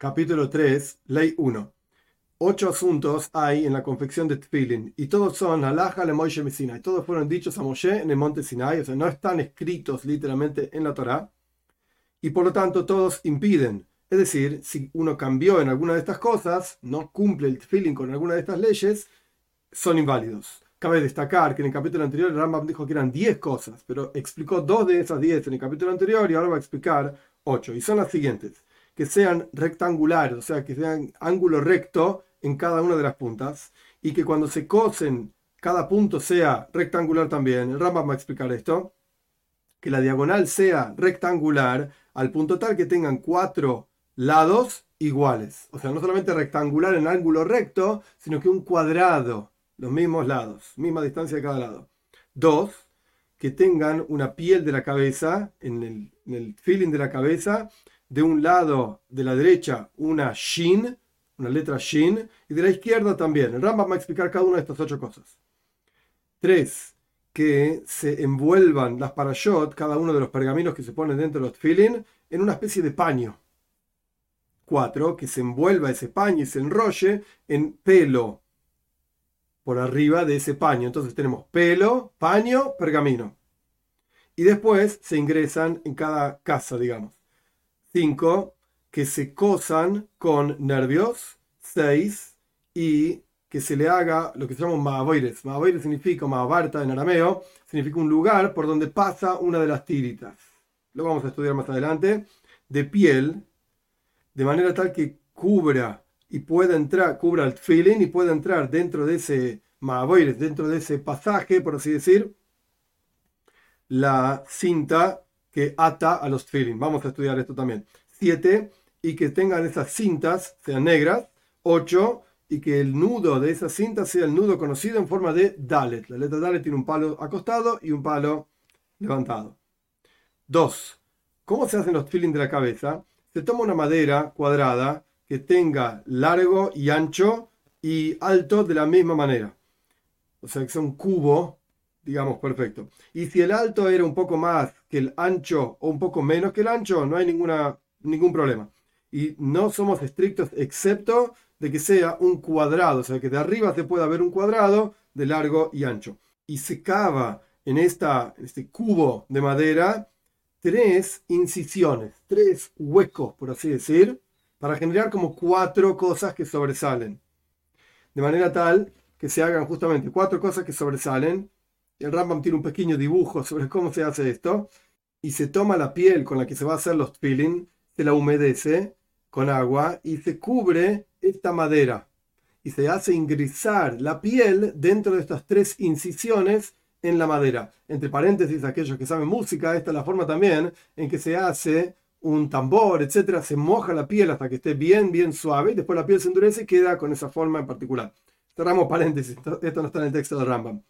Capítulo 3, Ley 1. Ocho asuntos hay en la confección de Tfilin, y todos son Alaja le Moshe y Todos fueron dichos a Moshe en el monte Sinai, o sea, no están escritos literalmente en la Torá, y por lo tanto todos impiden. Es decir, si uno cambió en alguna de estas cosas, no cumple el Tfilin con alguna de estas leyes, son inválidos. Cabe destacar que en el capítulo anterior Rambam dijo que eran 10 cosas, pero explicó dos de esas 10 en el capítulo anterior y ahora va a explicar 8. Y son las siguientes que sean rectangulares, o sea, que sean ángulo recto en cada una de las puntas, y que cuando se cosen cada punto sea rectangular también. El Rambam va a explicar esto, que la diagonal sea rectangular al punto tal que tengan cuatro lados iguales. O sea, no solamente rectangular en ángulo recto, sino que un cuadrado, los mismos lados, misma distancia de cada lado. Dos, que tengan una piel de la cabeza, en el, en el feeling de la cabeza, de un lado de la derecha una shin, una letra shin, y de la izquierda también. El Rambam va a explicar cada una de estas ocho cosas. Tres, que se envuelvan las parashot, cada uno de los pergaminos que se ponen dentro de los tefillin, en una especie de paño. Cuatro, que se envuelva ese paño y se enrolle en pelo por arriba de ese paño. Entonces tenemos pelo, paño, pergamino. Y después se ingresan en cada casa, digamos. 5. Que se cosan con nervios. 6. Y que se le haga lo que se llama Mahaboires. Mahaboires significa, Mahabarta en arameo, significa un lugar por donde pasa una de las tiritas. Lo vamos a estudiar más adelante. De piel, de manera tal que cubra y pueda entrar, cubra el feeling y pueda entrar dentro de ese Mahaboires, dentro de ese pasaje, por así decir, la cinta que ata a los tefillin. Vamos a estudiar esto también. Siete, y que tengan esas cintas, sean negras. Ocho, y que el nudo de esas cintas sea el nudo conocido en forma de Dalet. La letra Dalet tiene un palo acostado y un palo levantado. Dos, ¿cómo se hacen los tefillin de la cabeza? Se toma una madera cuadrada que tenga largo y ancho y alto de la misma manera. O sea, que sea un cubo digamos, perfecto. Y si el alto era un poco más que el ancho o un poco menos que el ancho, no hay ninguna, ningún problema. Y no somos estrictos excepto de que sea un cuadrado, o sea, que de arriba se pueda ver un cuadrado de largo y ancho. Y se cava en, esta, este cubo de madera tres incisiones, tres huecos, por así decir, para generar como cuatro cosas que sobresalen. De manera tal que se hagan justamente cuatro cosas que sobresalen el Rambam tiene un pequeño dibujo sobre cómo se hace esto. Y se toma la piel con la que se va a hacer los peeling, se la humedece con agua y se cubre esta madera. Y se hace ingresar la piel dentro de estas tres incisiones en la madera. Entre paréntesis, aquellos que saben música, esta es la forma también en que se hace un tambor, etcétera, se moja la piel hasta que esté bien, bien suave, y después la piel se endurece y queda con esa forma en particular. Cerramos paréntesis, esto no está en el texto de Rambam.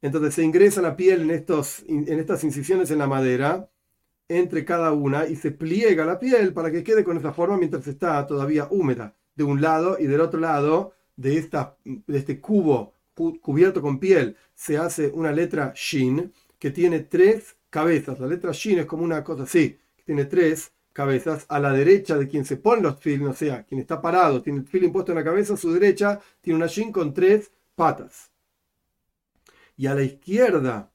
Entonces se ingresa la piel en, estos, en estas incisiones en la madera, entre cada una, y se pliega la piel para que quede con esa forma mientras está todavía húmeda, de un lado y del otro lado de, esta, de este cubo cubierto con piel se hace una letra Shin que tiene tres cabezas. La letra Shin es como una cosa así, que tiene tres cabezas. A la derecha de quien se pone los feeling, o sea, quien está parado, tiene el feeling puesto en la cabeza, a su derecha tiene una Shin con tres patas y a la izquierda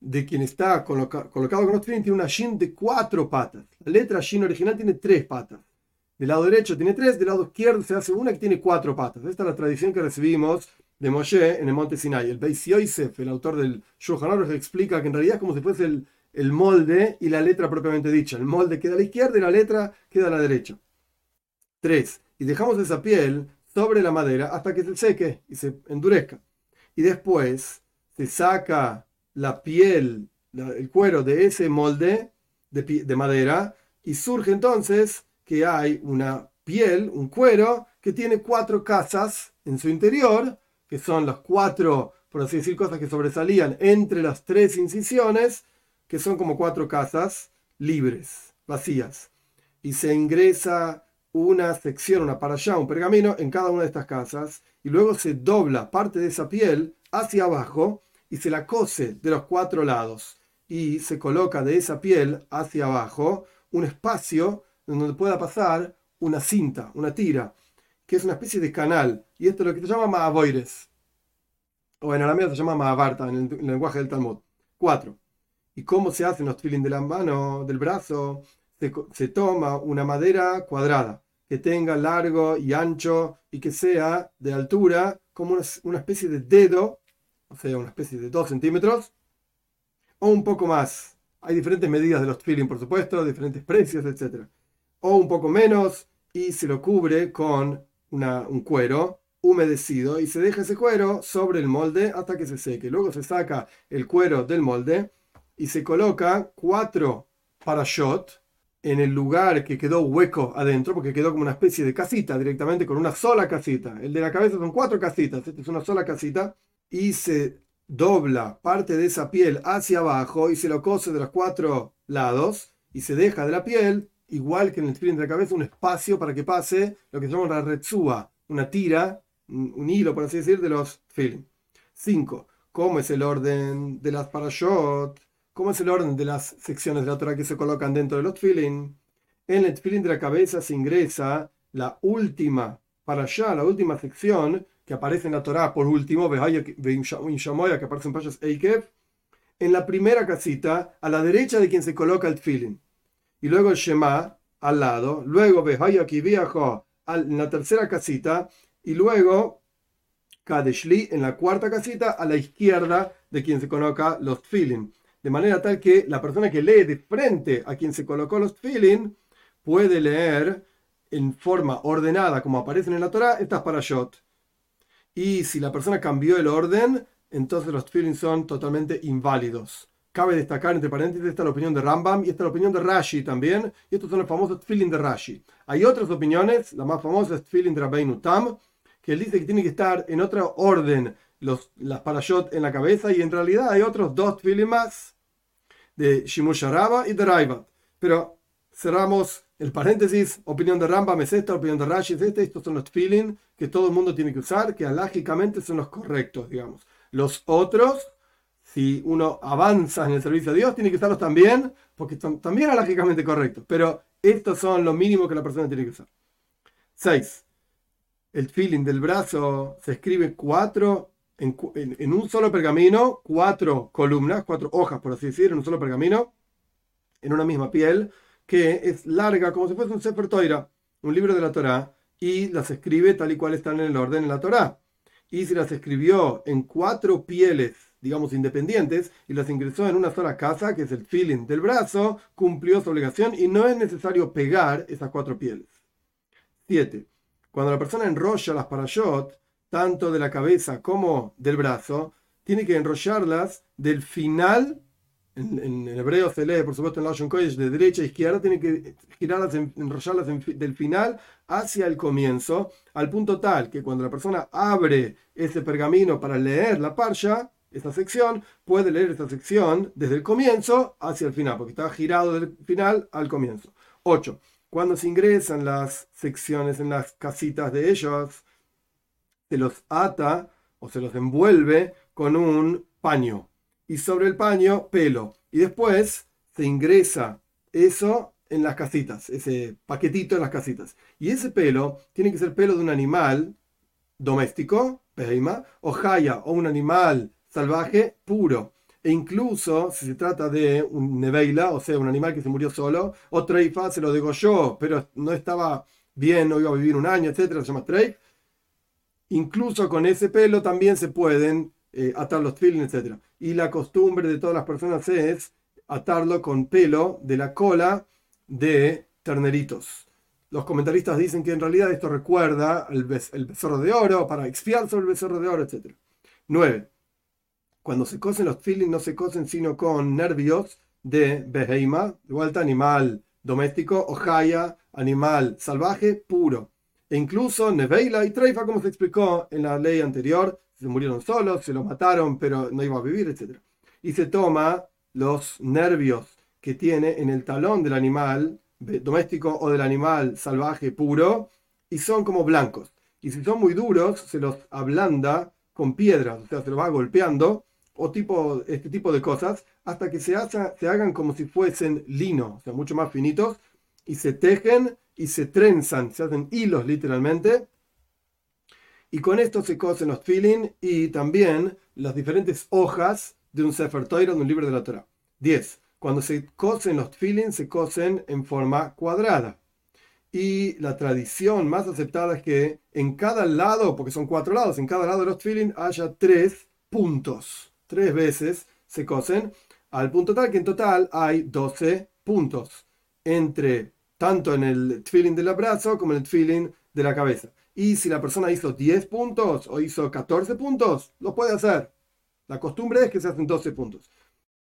de quien está colocado con los tiene una shin de cuatro patas. La letra shin original tiene tres patas. Del lado derecho tiene tres, del lado izquierdo se hace una que tiene cuatro patas. Esta es la tradición que recibimos de Moshe en el monte Sinai. El Beis Yosef, el autor del Shulchan Aruch, explica que en realidad es como si fuese el, el molde y la letra propiamente dicha. El molde queda a la izquierda y la letra queda a la derecha. Tres. Y dejamos esa piel sobre la madera hasta que se seque y se endurezca. Y después se saca la piel, el cuero de ese molde de, madera y surge entonces que hay una piel, un cuero que tiene cuatro casas en su interior, que son las cuatro, por así decir, cosas que sobresalían entre las tres incisiones, que son como cuatro casas libres, vacías. Y se ingresa una sección, una para allá, un pergamino en cada una de estas casas, y luego se dobla parte de esa piel hacia abajo y se la cose de los cuatro lados y se coloca de esa piel hacia abajo un espacio donde pueda pasar una cinta, una tira, que es una especie de canal, y esto es lo que se llama Maavoires, o en arameo se llama Maabarta, en el, lenguaje del Talmud. Cuatro. ¿Y cómo se hacen los tefilin de la mano, del brazo? Se, toma una madera cuadrada, que tenga largo y ancho y que sea de altura como una especie de dedo, o sea, una especie de dos centímetros, o un poco más. Hay diferentes medidas de los tefilin, por supuesto, diferentes precios, etc. O un poco menos y se lo cubre con un cuero humedecido y se deja ese cuero sobre el molde hasta que se seque. Luego se saca el cuero del molde y se coloca cuatro parashot en el lugar que quedó hueco adentro, porque quedó como una especie de casita directamente con una sola casita. El de la cabeza son cuatro casitas, esta es una sola casita, y se dobla parte de esa piel hacia abajo y se lo cose de los cuatro lados y se deja de la piel, igual que en el tefilín de la cabeza, un espacio para que pase lo que se llama la retzúa, una tira, un, hilo, por así decir, de los tefilin. 5. ¿Cómo es el orden de las parashot? ¿Cómo es el orden de las secciones de la Torah que se colocan dentro de los tefilin? En el tefilin de la cabeza se ingresa la última parashá, la última sección, que aparece en la Torah por último, que aparece en Pashas Eikev, en la primera casita, a la derecha de quien se coloca el tefilin. Y luego el Shema al lado, luego Behayaki viajó en la tercera casita, y luego Kadeshli en la cuarta casita, a la izquierda de quien se coloca los tefilin. De manera tal que la persona que lee de frente a quien se colocó los tefilin puede leer en forma ordenada, como aparecen en la Torah, estas parashot. Y si la persona cambió el orden, entonces los tefillin son totalmente inválidos. Cabe destacar, entre paréntesis, esta es la opinión de Rambam y esta es la opinión de Rashi también. Y estos son los famosos tefillin de Rashi. Hay otras opiniones, la más famosa es tefillin de Rabbeinu Tam, que él dice que tiene que estar en otra orden los, las parashot en la cabeza y en realidad hay otros dos tefillin más de Shimush y de Raivat. Pero cerramos el paréntesis, opinión de Rambam es esta, opinión de Rashi es esta, estos son los feeling que todo el mundo tiene que usar, que alágicamente son los correctos, digamos. Los otros, si uno avanza en el servicio a Dios, tiene que usarlos también, porque son también alágicamente correctos. Pero estos son lo mínimo que la persona tiene que usar. 6. El feeling del brazo se escribe cuatro en, en, un solo pergamino, cuatro columnas, cuatro hojas, por así decir, en un solo pergamino, en una misma piel que es larga como si fuese un Sefer un libro de la Torá, y las escribe tal y cual están en el orden en la Torá. Y si las escribió en cuatro pieles, digamos, independientes, y las ingresó en una sola casa, que es el feeling del brazo, cumplió su obligación y no es necesario pegar esas cuatro pieles. 7. Cuando la persona enrolla las parashot, tanto de la cabeza como del brazo, tiene que enrollarlas del final en, hebreo se lee, por supuesto, en Lashon Kodesh de derecha a izquierda, tiene que girarlas, enrollarlas del final hacia el comienzo, al punto tal que cuando la persona abre ese pergamino para leer la parsha, esta sección, puede leer esta sección desde el comienzo hacia el final, porque está girado del final al comienzo. 8. Cuando se ingresan las secciones en las casitas de ellos, se los ata o se los envuelve con un paño y sobre el paño pelo. Y después se ingresa eso en las casitas, ese paquetito en las casitas. Y ese pelo tiene que ser pelo de un animal doméstico, peima, o jaya, o un animal salvaje puro. E incluso si se trata de un neveila, o sea, un animal que se murió solo, o treifa se lo degolló, pero no estaba bien, no iba a vivir un año, etcétera, se llama treif. Incluso con ese pelo también se pueden eh, atar los tefilin, etc. Y la costumbre de todas las personas es atarlo con pelo de la cola de terneritos. Los comentaristas dicen que en realidad esto recuerda el, el becerro de oro, para expiar sobre el becerro de oro, etc. 9. Cuando se cosen los tefilin no se cosen sino con nervios de beheima, de vuelta animal doméstico, o jaya, animal salvaje puro. E incluso neveila y treifa, como se explicó en la ley anterior, se murieron solos, se los mataron, pero no iba a vivir, etc. Y se toma los nervios que tiene en el talón del animal doméstico o del animal salvaje puro y son como blancos. Y si son muy duros, se los ablanda con piedras, o sea, se los va golpeando o tipo, este tipo de cosas hasta que se, se hagan como si fuesen lino, o sea, mucho más finitos y se tejen y se trenzan, se hacen hilos literalmente. Y con esto se cosen los tefilin y también las diferentes hojas de un Sefer Torah, de un libro de la Torah. 10. Cuando se cosen los tefilin, se cosen en forma cuadrada. Y la tradición más aceptada es que en cada lado, porque son cuatro lados, en cada lado de los tefilin haya tres puntos. Tres veces se cosen, al punto tal que en total hay 12 puntos. Entre tanto en el tefilin del brazo como en el tefilin de la cabeza. Y si la persona hizo 10 puntos o hizo 14 puntos, lo puede hacer. La costumbre es que se hacen 12 puntos.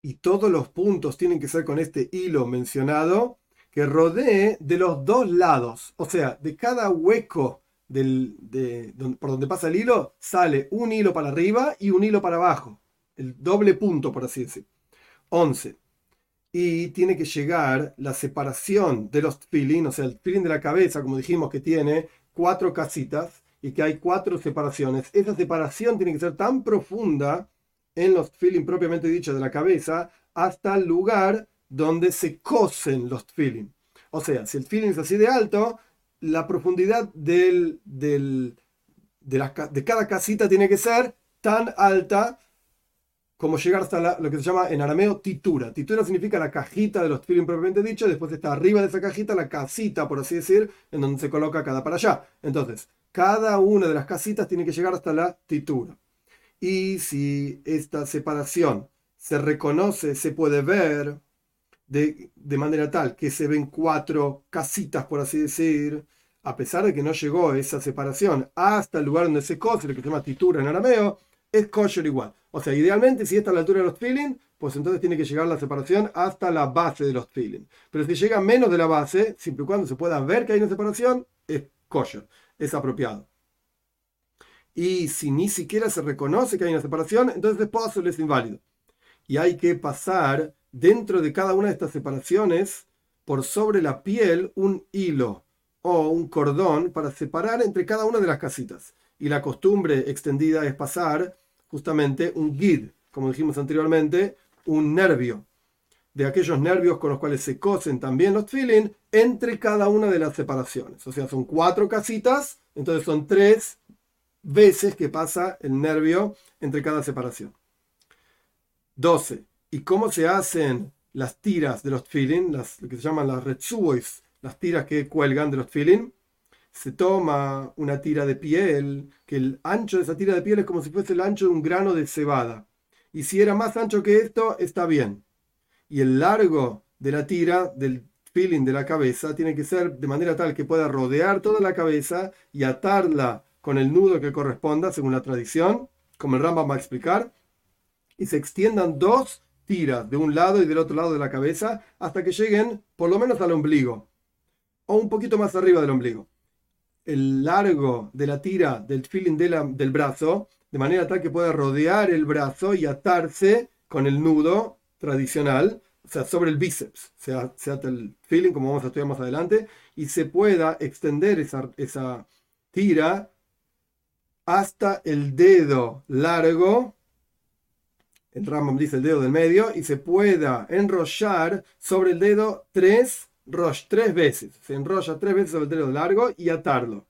Y todos los puntos tienen que ser con este hilo mencionado que rodee de los dos lados. O sea, de cada hueco del, de, por donde pasa el hilo, sale un hilo para arriba y un hilo para abajo. El doble punto, por así decir. 11. Y tiene que llegar la separación de los tefilin, o sea, el tefilin de la cabeza, como dijimos que tiene cuatro casitas y que hay cuatro separaciones. Esa separación tiene que ser tan profunda en los tefilin propiamente dicho de la cabeza hasta el lugar donde se cosen los tefilin. O sea, si el tefilin es así de alto, la profundidad del, de, de, cada casita tiene que ser tan alta como llegar hasta lo que se llama en arameo titura. Titura significa la cajita de los tefilin propiamente dicho, después está arriba de esa cajita la casita, por así decir, en donde se coloca cada para allá. Entonces, cada una de las casitas tiene que llegar hasta la titura. Y si esta separación se reconoce, se puede ver de, de manera tal que se ven cuatro casitas, por así decir, a pesar de que no llegó esa separación hasta el lugar donde se cose, lo que se llama titura en arameo, es kosher igual. O sea, idealmente, si está a la altura de los tefilin, pues entonces tiene que llegar la separación hasta la base de los tefilin. Pero si llega menos de la base, siempre y cuando se pueda ver que hay una separación, es kosher, es apropiado. Y si ni siquiera se reconoce que hay una separación, entonces es posible, es inválido. Y hay que pasar dentro de cada una de estas separaciones, por sobre la piel, un hilo o un cordón para separar entre cada una de las casitas. Y la costumbre extendida es pasar justamente un gid, como dijimos anteriormente, un nervio, de aquellos nervios con los cuales se cosen también los tefilin entre cada una de las separaciones. O sea, son cuatro casitas, entonces son tres veces que pasa el nervio entre cada separación. 12. ¿Y cómo se hacen las tiras de los tefilin? Las, lo que se llaman las retsuois, las tiras que cuelgan de los tefilin se toma una tira de piel, que el ancho de esa tira de piel es como si fuese el ancho de un grano de cebada. Y si era más ancho que esto, está bien. Y el largo de la tira, del feeling de la cabeza, tiene que ser de manera tal que pueda rodear toda la cabeza y atarla con el nudo que corresponda, según la tradición, como el Rambam va a explicar, y se extiendan dos tiras de un lado y del otro lado de la cabeza hasta que lleguen por lo menos al ombligo, o un poquito más arriba del ombligo el largo de la tira del feeling del brazo, de manera tal que pueda rodear el brazo y atarse con el nudo tradicional, o sea, sobre el bíceps, se, ata el feeling, como vamos a estudiar más adelante, y se pueda extender esa, esa tira hasta el dedo largo, el Rambam dice el dedo del medio, y se pueda enrollar sobre el dedo tres Rosh tres veces. Se enrolla tres veces sobre el dedo largo y atarlo.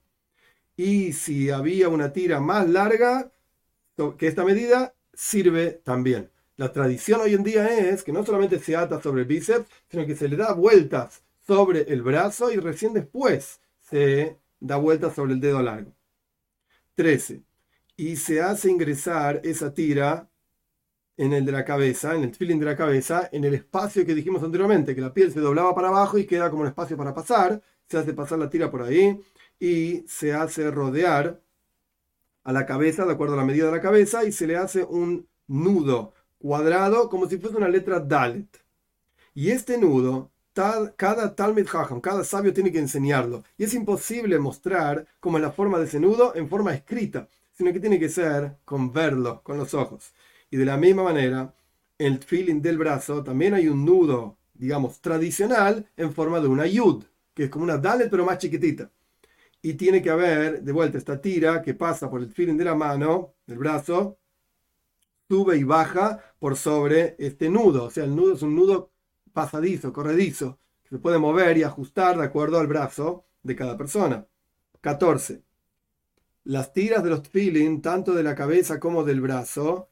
Y si había una tira más larga que esta medida, sirve también. La tradición hoy en día es que no solamente se ata sobre el bíceps, sino que se le da vueltas sobre el brazo y recién después se da vueltas sobre el dedo largo. 13. Y se hace ingresar esa tira en el de la cabeza, en el feeling de la cabeza, en el espacio que dijimos anteriormente, que la piel se doblaba para abajo y queda como un espacio para pasar, se hace pasar la tira por ahí y se hace rodear a la cabeza de acuerdo a la medida de la cabeza y se le hace un nudo cuadrado como si fuese una letra Dalet. Y este nudo, cada Talmud Hacham, cada sabio tiene que enseñarlo. Y es imposible mostrar cómo es la forma de ese nudo en forma escrita, sino que tiene que ser con verlo, con los ojos. Y de la misma manera, el feeling del brazo también hay un nudo, digamos, tradicional en forma de una yud, que es como una dalet pero más chiquitita. Y tiene que haber, de vuelta, esta tira que pasa por el feeling de la mano, del brazo, sube y baja por sobre este nudo. O sea, el nudo es un nudo pasadizo, corredizo, que se puede mover y ajustar de acuerdo al brazo de cada persona. 14. Las tiras de los tefilin, tanto de la cabeza como del brazo,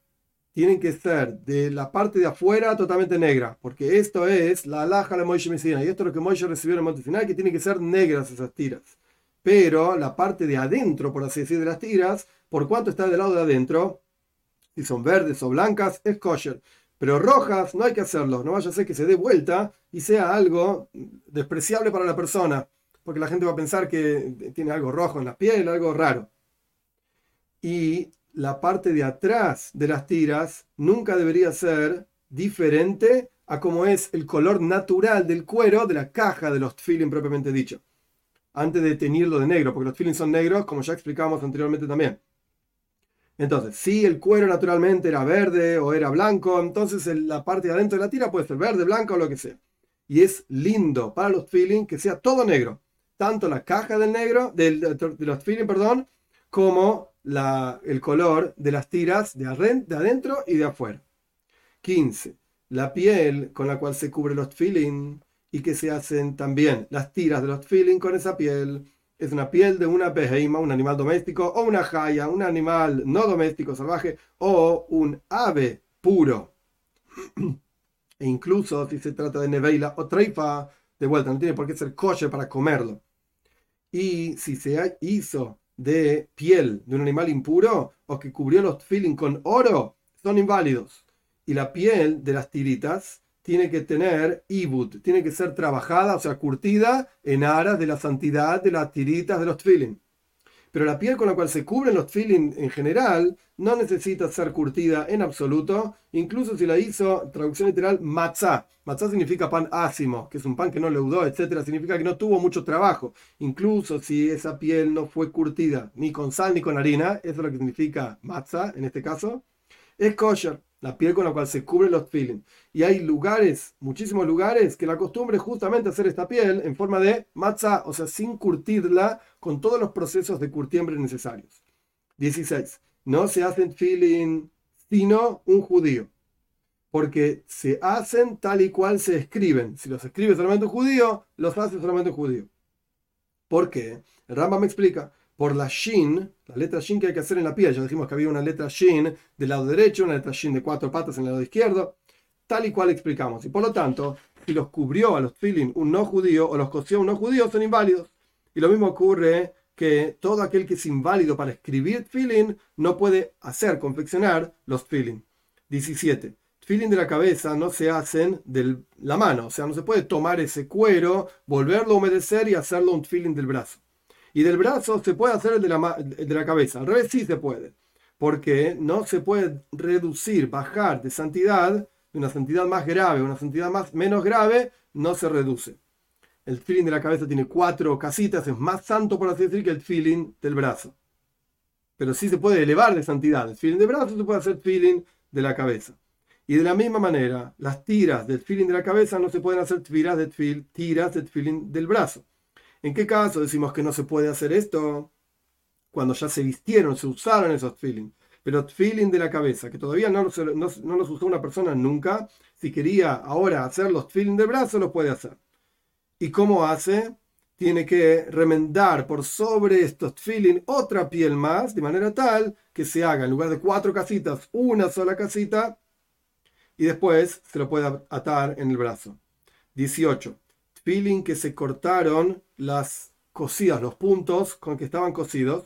tienen que ser de la parte de afuera totalmente negra, porque esto es la alhaja de Moishe Mesina, y esto es lo que Moishe recibió en el monte final, que tienen que ser negras esas tiras. Pero la parte de adentro, por así decir, de las tiras, por cuanto está del lado de adentro, si son verdes o blancas, es kosher. Pero rojas no hay que hacerlo, no vaya a ser que se dé vuelta y sea algo despreciable para la persona, porque la gente va a pensar que tiene algo rojo en la piel, algo raro. Y la parte de atrás de las tiras nunca debería ser diferente a como es el color natural del cuero de la caja de los tefilin propiamente dicho. Antes de teñirlo de negro, porque los tefilin son negros, como ya explicamos anteriormente también. Entonces, si el cuero naturalmente era verde o era blanco, entonces la parte de adentro de la tira puede ser verde, blanco o lo que sea. Y es lindo para los tefilin que sea todo negro. Tanto la caja del negro, de los tefilin, perdón, como el color de las tiras de, adentro y de afuera. 15. La piel con la cual se cubre los tefilin y que se hacen también las tiras de los tefilin con esa piel. Es una piel de una beheima, un animal doméstico, o una jaya, un animal no doméstico, salvaje, o un ave puro. e incluso si se trata de neveila o treifa, de vuelta, no tiene por qué ser coche para comerlo. Y si se hizo de piel de un animal impuro o que cubrió los tefilin con oro son inválidos. Y la piel de las tiritas tiene que tener ibut, tiene que ser trabajada, o sea, curtida en aras de la santidad de las tiritas de los tefilin. Pero la piel con la cual se cubren los tefilin en general no necesita ser curtida en absoluto, incluso si la hizo, traducción literal, matzah. Matzah significa pan ácimo, que es un pan que no leudó, etc. Significa que no tuvo mucho trabajo. Incluso si esa piel no fue curtida ni con sal ni con harina, eso es lo que significa matzah en este caso, es kosher la piel con la cual se cubren los tefilin. Y hay lugares, muchísimos lugares, que la costumbre es justamente hacer esta piel en forma de matzah, o sea, sin curtirla con todos los procesos de curtiembre necesarios. 16. No se hacen tefilin sino un judío. Porque se hacen tal y cual se escriben. Si los escribe solamente un judío, los hace solamente un judío. ¿Por qué? El Rambam me explica por la shin, la letra shin que hay que hacer en la piel. Ya dijimos que había una letra shin del lado derecho, una letra shin de cuatro patas en el lado izquierdo, tal y cual explicamos. Y por lo tanto, si los cubrió a los tefilin un no judío o los cosió un no judío, son inválidos. Y lo mismo ocurre que todo aquel que es inválido para escribir tefilin no puede hacer, confeccionar los tefilin. 17. Tefilin de la cabeza no se hacen de la mano, o sea, no se puede tomar ese cuero, volverlo a humedecer y hacerlo un tefilin del brazo. Y del brazo se puede hacer el de la, de la cabeza. Al revés sí se puede. Porque no se puede reducir, bajar de santidad, de una santidad más grave una santidad más, menos grave, no se reduce. El feeling de la cabeza tiene cuatro casitas, es más santo por así decir que el feeling del brazo. Pero sí se puede elevar de santidad. El feeling del brazo se puede hacer feeling de la cabeza. Y de la misma manera, las tiras del feeling de la cabeza no se pueden hacer tiras de, tiras feeling del brazo. ¿En qué caso decimos que no se puede hacer esto? Cuando ya se vistieron, se usaron esos feeling. Pero feeling de la cabeza, que todavía no, no, los usó una persona nunca, si quería ahora hacer los feeling de brazo, lo puede hacer. ¿Y cómo hace? Tiene que remendar por sobre estos feeling otra piel más, de manera tal que se haga en lugar de cuatro casitas, una sola casita, y después se lo puede atar en el brazo. 18 feeling que se cortaron las cosidas, los puntos con que estaban cosidos,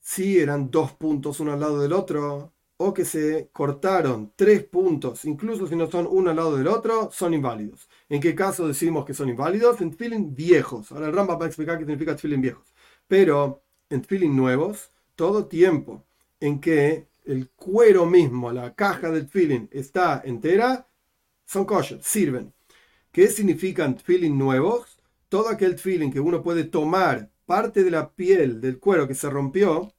si eran dos puntos uno al lado del otro, o que se cortaron tres puntos, incluso si no son uno al lado del otro, son inválidos. ¿En qué caso decimos que son inválidos? En feeling viejos. Ahora el va a explicar qué significa feeling viejos. Pero en feeling nuevos, todo tiempo en que el cuero mismo, la caja del feeling está entera, son kosher, sirven. ¿Qué significan feeling nuevos? Todo aquel feeling que uno puede tomar parte de la piel del cuero que se rompió,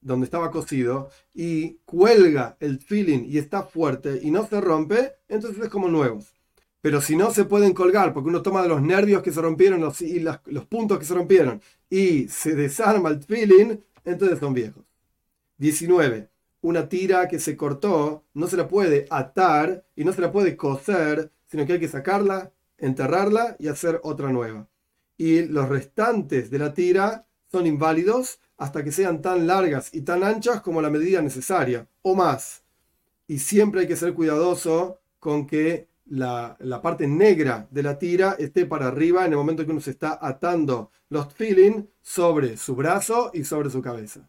donde estaba cosido, y cuelga el feeling y está fuerte y no se rompe, entonces es como nuevos. Pero si no se pueden colgar, porque uno toma los nervios que se rompieron los, y los puntos que se rompieron y se desarma el feeling, entonces son viejos. 19. Una tira que se cortó no se la puede atar y no se la puede coser sino que hay que sacarla enterrarla y hacer otra nueva. Y los restantes de la tira son inválidos hasta que sean tan largas y tan anchas como la medida necesaria, o más. Y siempre hay que ser cuidadoso con que la, parte negra de la tira esté para arriba en el momento que uno se está atando los feeling sobre su brazo y sobre su cabeza.